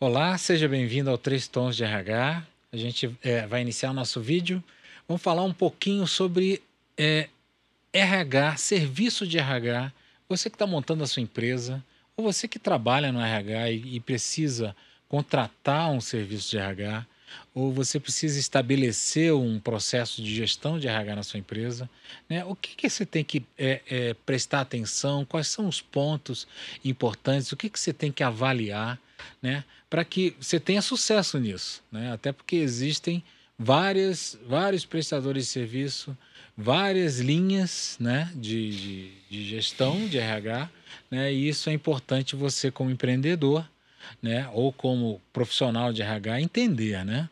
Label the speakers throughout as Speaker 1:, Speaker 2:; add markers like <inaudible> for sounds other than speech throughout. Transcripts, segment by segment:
Speaker 1: Olá, seja bem-vindo ao Três Tons de RH. A gente é, vai iniciar o nosso vídeo. Vamos falar um pouquinho sobre é, RH, serviço de RH. Você que está montando a sua empresa, ou você que trabalha no RH e, e precisa contratar um serviço de RH, ou você precisa estabelecer um processo de gestão de RH na sua empresa, né? o que, que você tem que é, é, prestar atenção, quais são os pontos importantes, o que, que você tem que avaliar, né? para que você tenha sucesso nisso. Né? Até porque existem várias, vários prestadores de serviço, várias linhas né, de, de, de gestão de RH, né? e isso é importante você, como empreendedor, né, ou como profissional de RH, entender, né?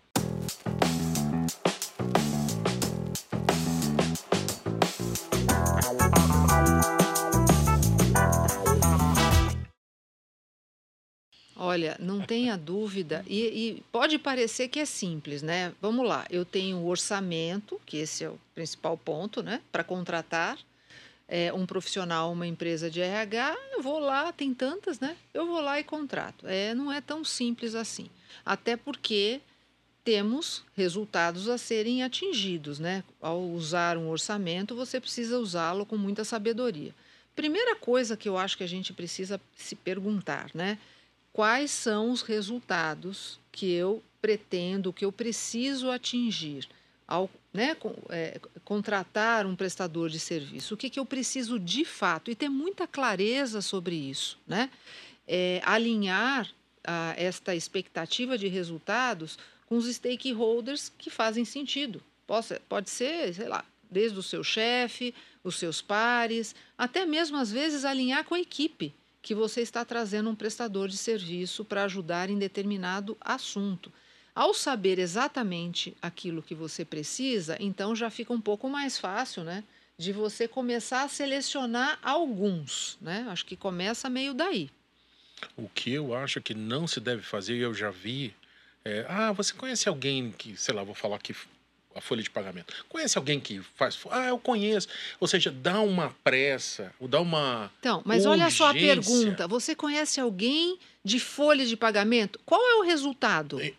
Speaker 2: Olha, não tenha dúvida, e, e, pode parecer que é simples, né? Vamos lá, eu tenho o orçamento, que esse é o principal ponto, né? Para contratar é, um profissional, uma empresa de RH, eu vou lá, tem tantas, né? Eu vou lá e contrato. É, não é tão simples assim. Até porque temos resultados a serem atingidos, né? Ao usar um orçamento, você precisa usá-lo com muita sabedoria. Primeira coisa que eu acho que a gente precisa se perguntar, né? Quais são os resultados que eu pretendo, que eu preciso atingir ao né, é, contratar um prestador de serviço? O que, que eu preciso de fato? E ter muita clareza sobre isso. Né? É, alinhar a, esta expectativa de resultados com os stakeholders que fazem sentido. Pode ser, sei lá, desde o seu chefe, os seus pares, até mesmo às vezes alinhar com a equipe que você está trazendo um prestador de serviço para ajudar em determinado assunto. Ao saber exatamente aquilo que você precisa, então já fica um pouco mais fácil, né? De você começar a selecionar alguns, né? Acho que começa meio daí.
Speaker 3: O que eu acho que não se deve fazer, eu já vi, é, ah, você conhece alguém que, sei lá, vou falar que a folha de pagamento. Conhece alguém que faz? Ah, eu conheço. Ou seja, dá uma pressa, ou dá uma.
Speaker 2: Então, mas urgência. olha só a pergunta: você conhece alguém de folha de pagamento? Qual é o resultado? É,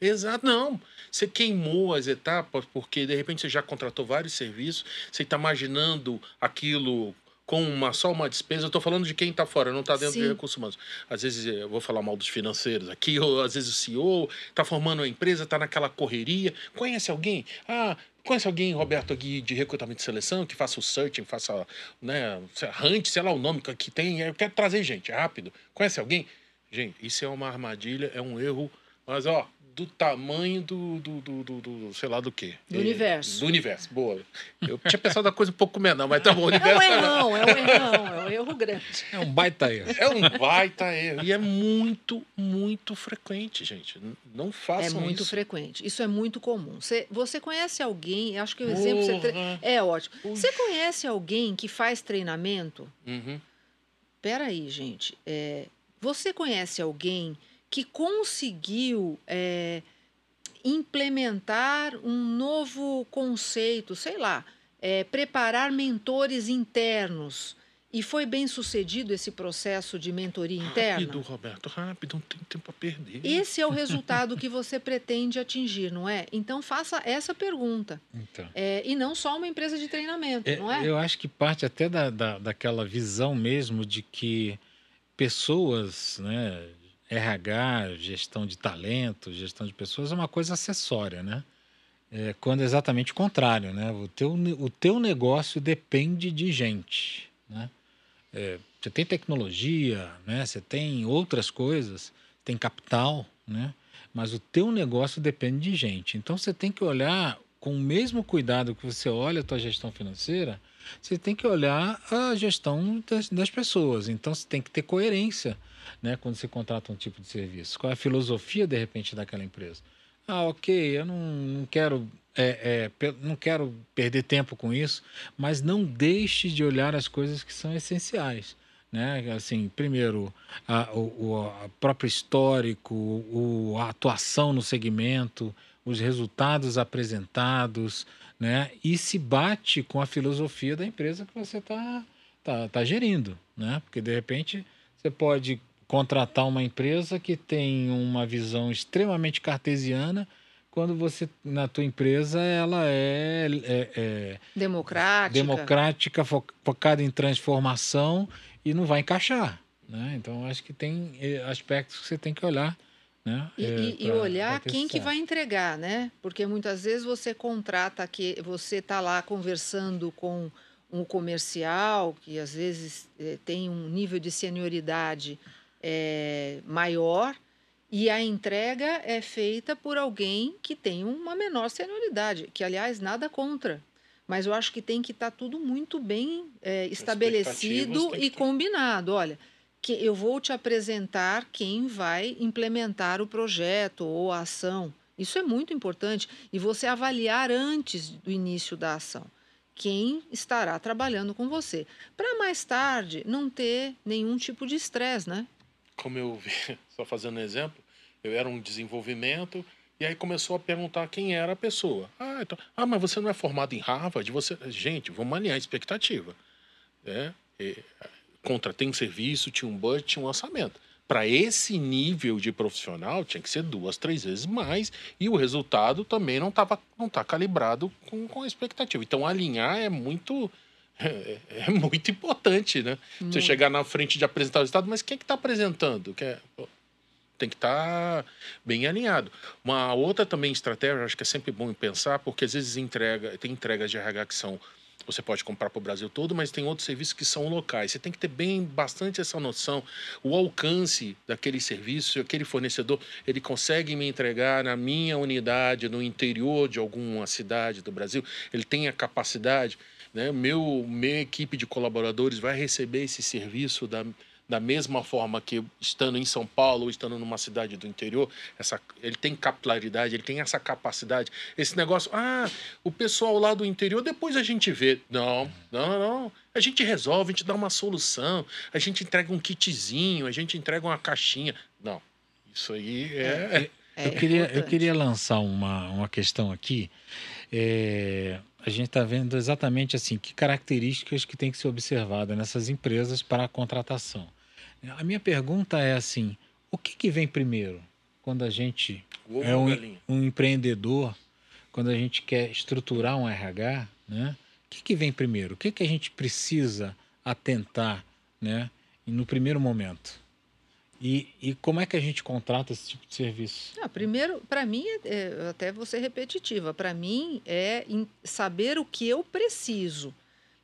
Speaker 3: Exato, não. Você queimou as etapas porque de repente você já contratou vários serviços, você está imaginando aquilo com uma, só uma despesa. Eu estou falando de quem está fora, não está dentro Sim. de recursos humanos. Às vezes eu vou falar mal dos financeiros aqui, ou às vezes o CEO está formando uma empresa, está naquela correria. Conhece alguém? Ah, Conhece alguém, Roberto, aqui de recrutamento e seleção, que faça o searching, faça, né, hunt, sei lá o nome que tem. Eu quero trazer gente, rápido. Conhece alguém? Gente, isso é uma armadilha, é um erro. Mas, ó, do tamanho do, do, do, do, do sei lá do quê.
Speaker 2: Do é, universo.
Speaker 3: Do universo, boa. Eu tinha pensado na coisa um pouco menor, mas tá bom. O universo
Speaker 2: é um errão, é um errão, é um erro grande.
Speaker 1: É um baita erro.
Speaker 3: É um baita erro. E é muito, muito frequente, gente. Não façam isso.
Speaker 2: É muito
Speaker 3: isso.
Speaker 2: frequente. Isso é muito comum. Você, você conhece alguém, acho que o exemplo... Você tre... É ótimo. Você conhece alguém que faz treinamento? Uhum. Peraí, gente. É, você conhece alguém que conseguiu é, implementar um novo conceito, sei lá, é, preparar mentores internos. E foi bem sucedido esse processo de mentoria interna?
Speaker 3: Rápido, Roberto, rápido, não tem tempo a perder.
Speaker 2: Esse é o resultado que <laughs> você pretende atingir, não é? Então faça essa pergunta. Então. É, e não só uma empresa de treinamento, é, não é?
Speaker 1: Eu acho que parte até da, da, daquela visão mesmo de que pessoas, né, RH, gestão de talento, gestão de pessoas é uma coisa acessória, né? É, quando é exatamente o contrário, né? O teu, o teu negócio depende de gente, né? É, você tem tecnologia, né? Você tem outras coisas, tem capital, né? Mas o teu negócio depende de gente. Então você tem que olhar com o mesmo cuidado que você olha a tua gestão financeira, você tem que olhar a gestão das, das pessoas. Então você tem que ter coerência né, quando você contrata um tipo de serviço? Qual é a filosofia, de repente, daquela empresa? Ah, ok, eu não, não quero é, é, não quero perder tempo com isso, mas não deixe de olhar as coisas que são essenciais. Né? Assim, primeiro, a, o a próprio histórico, o, a atuação no segmento, os resultados apresentados, né? e se bate com a filosofia da empresa que você está tá, tá gerindo. Né? Porque, de repente, você pode contratar uma empresa que tem uma visão extremamente cartesiana, quando você, na tua empresa, ela é, é, é
Speaker 2: democrática,
Speaker 1: democrática fo focada em transformação e não vai encaixar. Né? Então, acho que tem eh, aspectos que você tem que olhar. Né?
Speaker 2: E, é, e, pra, olhar quem que vai entregar, né? Porque muitas vezes você contrata que você está lá conversando com um comercial que às vezes é, tem um nível de senioridade é, maior e a entrega é feita por alguém que tem uma menor senioridade, que aliás nada contra, mas eu acho que tem que estar tá tudo muito bem é, estabelecido e combinado. Olha, que eu vou te apresentar quem vai implementar o projeto ou a ação. Isso é muito importante e você avaliar antes do início da ação quem estará trabalhando com você, para mais tarde não ter nenhum tipo de estresse, né?
Speaker 3: Como eu vi, <laughs> só fazendo um exemplo, eu era um desenvolvimento e aí começou a perguntar quem era a pessoa. Ah, então, ah mas você não é formado em Harvard? Você, gente, vamos alinhar a expectativa. É, é, contratei um serviço, tinha um budget, tinha um orçamento. Para esse nível de profissional, tinha que ser duas, três vezes mais, e o resultado também não estava não tá calibrado com, com a expectativa. Então, alinhar é muito. <laughs> É, é muito importante, né? Muito. Você chegar na frente de apresentar o resultado, mas quem é que está apresentando? É, tem que estar tá bem alinhado. Uma outra também estratégia, acho que é sempre bom pensar, porque às vezes entrega, tem entregas de RH que são você pode comprar para o Brasil todo, mas tem outros serviços que são locais. Você tem que ter bem bastante essa noção, o alcance daquele serviço, aquele fornecedor, ele consegue me entregar na minha unidade, no interior de alguma cidade do Brasil, ele tem a capacidade, né? Meu, minha equipe de colaboradores vai receber esse serviço da da mesma forma que estando em São Paulo ou estando numa cidade do interior, essa, ele tem capilaridade, ele tem essa capacidade. Esse negócio, ah, o pessoal lá do interior, depois a gente vê. Não, não, não. A gente resolve, a gente dá uma solução, a gente entrega um kitzinho, a gente entrega uma caixinha. Não, isso aí é.
Speaker 1: é, é eu, queria, eu queria lançar uma, uma questão aqui. É, a gente está vendo exatamente assim que características que tem que ser observada nessas empresas para a contratação. A minha pergunta é assim: o que, que vem primeiro quando a gente é um, um, empreendedor, quando a gente quer estruturar um RH, né? O que, que vem primeiro? O que, que a gente precisa atentar, né? No primeiro momento. E, e como é que a gente contrata esse tipo de serviço?
Speaker 2: Ah, primeiro, para mim, é, é, até vou ser repetitiva, para mim é saber o que eu preciso,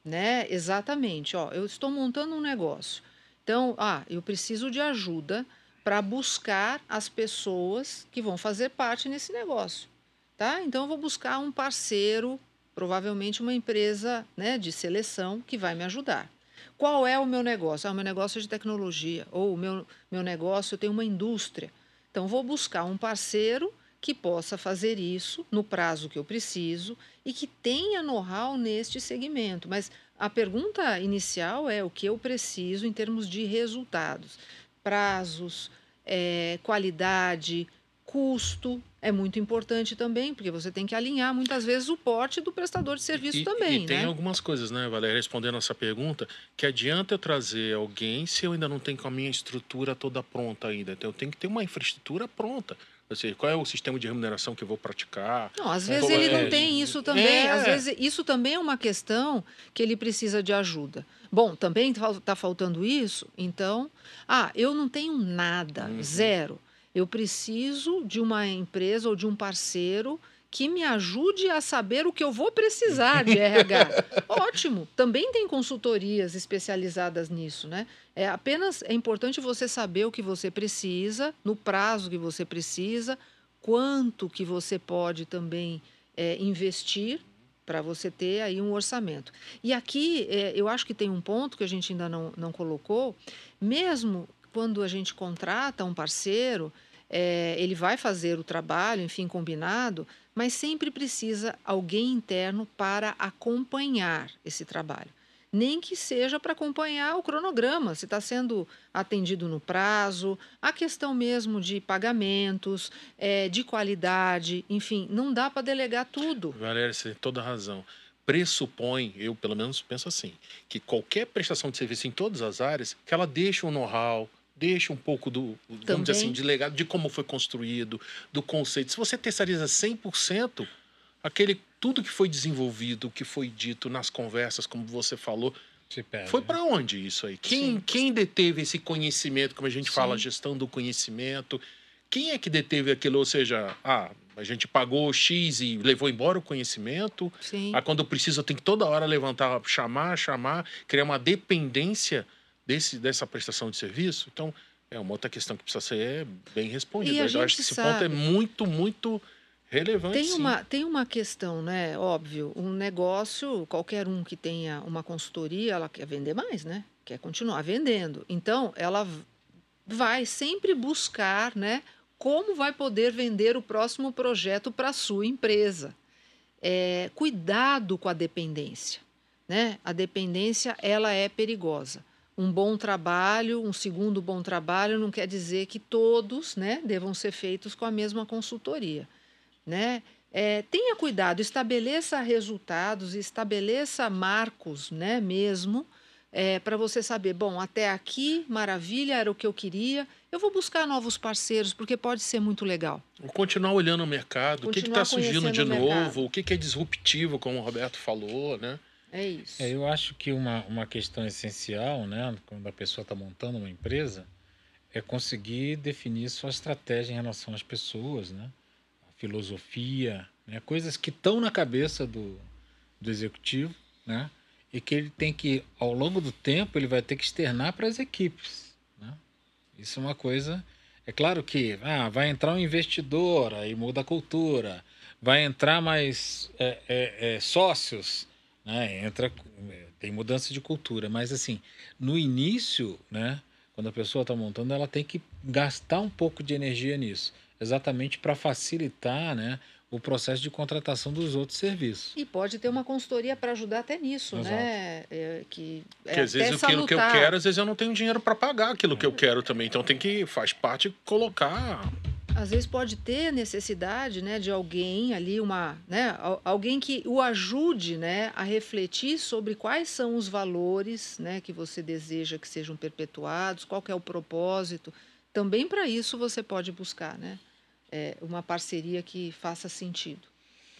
Speaker 2: né? Exatamente, ó, eu estou montando um negócio. Então, ah, eu preciso de ajuda para buscar as pessoas que vão fazer parte nesse negócio, tá? Então, eu vou buscar um parceiro, provavelmente uma empresa né, de seleção que vai me ajudar. Qual é o meu negócio? Ah, o meu negócio é de tecnologia, ou o meu, meu negócio, eu tenho uma indústria. Então, vou buscar um parceiro que possa fazer isso no prazo que eu preciso e que tenha know-how neste segmento. Mas a pergunta inicial é o que eu preciso em termos de resultados, prazos, é, qualidade, custo é muito importante também, porque você tem que alinhar muitas vezes o porte do prestador de serviço
Speaker 3: e,
Speaker 2: também.
Speaker 3: E tem
Speaker 2: né?
Speaker 3: algumas coisas, né, Valéria, respondendo essa pergunta, que adianta eu trazer alguém se eu ainda não tenho com a minha estrutura toda pronta ainda. Então eu tenho que ter uma infraestrutura pronta. Ou seja, qual é o sistema de remuneração que eu vou praticar?
Speaker 2: Não, às vezes ele é... não tem isso também. É... Às vezes isso também é uma questão que ele precisa de ajuda. Bom, também está faltando isso, então, ah, eu não tenho nada, uhum. zero. Eu preciso de uma empresa ou de um parceiro que me ajude a saber o que eu vou precisar de RH. <laughs> Ótimo. Também tem consultorias especializadas nisso, né? É apenas é importante você saber o que você precisa, no prazo que você precisa, quanto que você pode também é, investir para você ter aí um orçamento. E aqui é, eu acho que tem um ponto que a gente ainda não, não colocou, mesmo quando a gente contrata um parceiro, é, ele vai fazer o trabalho, enfim, combinado, mas sempre precisa alguém interno para acompanhar esse trabalho. Nem que seja para acompanhar o cronograma, se está sendo atendido no prazo, a questão mesmo de pagamentos, é, de qualidade, enfim, não dá para delegar tudo.
Speaker 3: Valéria, você tem toda razão pressupõe, eu pelo menos penso assim, que qualquer prestação de serviço em todas as áreas, que ela deixe um know-how, deixa um pouco do, vamos
Speaker 2: Também.
Speaker 3: dizer assim, de legado, de como foi construído, do conceito. Se você terceiriza 100%, aquele tudo que foi desenvolvido, que foi dito nas conversas, como você falou,
Speaker 1: Se perde,
Speaker 3: foi
Speaker 1: né?
Speaker 3: para onde isso aí? Quem,
Speaker 2: Sim.
Speaker 3: quem deteve esse conhecimento, como a gente fala,
Speaker 2: Sim.
Speaker 3: gestão do conhecimento? Quem é que deteve aquilo? Ou seja, ah, a gente pagou X e levou embora o conhecimento.
Speaker 2: Sim.
Speaker 3: Ah, quando precisa, tem que toda hora levantar, chamar, chamar, criar uma dependência desse, dessa prestação de serviço. Então, é uma outra questão que precisa ser bem respondida. Eu acho que esse ponto é
Speaker 2: sabe-
Speaker 3: muito, muito relevante.
Speaker 2: Tem
Speaker 3: sim.
Speaker 2: uma, tem uma questão, né? Óbvio, um negócio, qualquer um que tenha uma consultoria, ela quer vender mais, né? Quer continuar vendendo. Então, ela vai sempre buscar, né? Como vai poder vender o próximo projeto para a sua empresa. É, cuidado com a dependência, né? A dependência, ela é perigosa. Um bom trabalho, um segundo bom trabalho, não quer dizer que todos, né, devam ser feitos com a mesma consultoria né? É, tenha cuidado, estabeleça resultados, estabeleça marcos, né, mesmo, para você saber, bom, até aqui, maravilha, era o que eu queria. Eu vou buscar novos parceiros, porque pode ser muito legal.
Speaker 3: Continuar olhando o mercado, o que está
Speaker 2: Continuar
Speaker 3: surgindo de novo, o que, que é disruptivo, como o Roberto falou, né?
Speaker 2: É isso.
Speaker 1: É, eu acho que uma, uma questão essencial, né, quando a pessoa está montando uma empresa, é conseguir definir sua estratégia em relação às pessoas, né, a filosofia, né, coisas que estão na cabeça do, do executivo, né, e que ele tem que, ao longo do tempo, ele vai ter que externar para as equipes. Né? Isso é uma coisa. É claro que ah, vai entrar um investidor, aí muda a cultura, vai entrar mais é, é, é, sócios, né? Entra, tem mudança de cultura, mas assim, no início, né? Quando a pessoa está montando, ela tem que gastar um pouco de energia nisso, exatamente para facilitar, né? O processo de contratação dos outros serviços.
Speaker 2: E pode ter uma consultoria para ajudar até nisso,
Speaker 1: Exato.
Speaker 2: né? É, que é
Speaker 3: Porque às vezes aquilo que eu quero, às vezes eu não tenho dinheiro para pagar aquilo que eu quero também. Então tem que, faz parte, colocar.
Speaker 2: Às vezes pode ter necessidade, né, de alguém ali, uma, né, al- alguém que o ajude, né, a refletir sobre quais são os valores, né, que você deseja que sejam perpetuados, qual que é o propósito. Também para isso você pode buscar, né, é, uma parceria que faça sentido.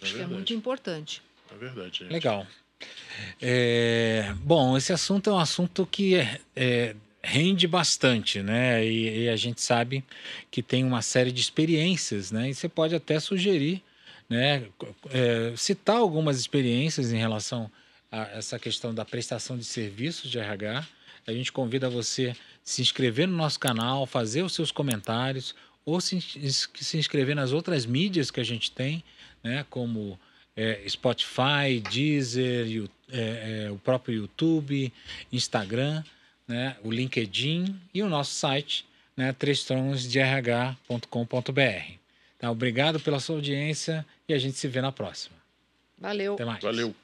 Speaker 3: É
Speaker 2: Acho que é muito importante.
Speaker 3: É verdade, gente.
Speaker 1: Legal. É, bom, esse assunto é um assunto que é- é, rende bastante, né? E, e a gente sabe que tem uma série de experiências, né? E você pode até sugerir, né? é, citar algumas experiências em relação a essa questão da prestação de serviços de RH. A gente convida você a se inscrever no nosso canal, fazer os seus comentários ou se, se inscrever nas outras mídias que a gente tem, né? Como é, Spotify, Deezer, Yu- é, é, o próprio YouTube, Instagram, né, o LinkedIn e o nosso site, né, trêstronosderh.com.br. Tá, obrigado pela sua audiência e a gente se vê na próxima.
Speaker 2: Valeu.
Speaker 1: Até mais.
Speaker 3: Valeu.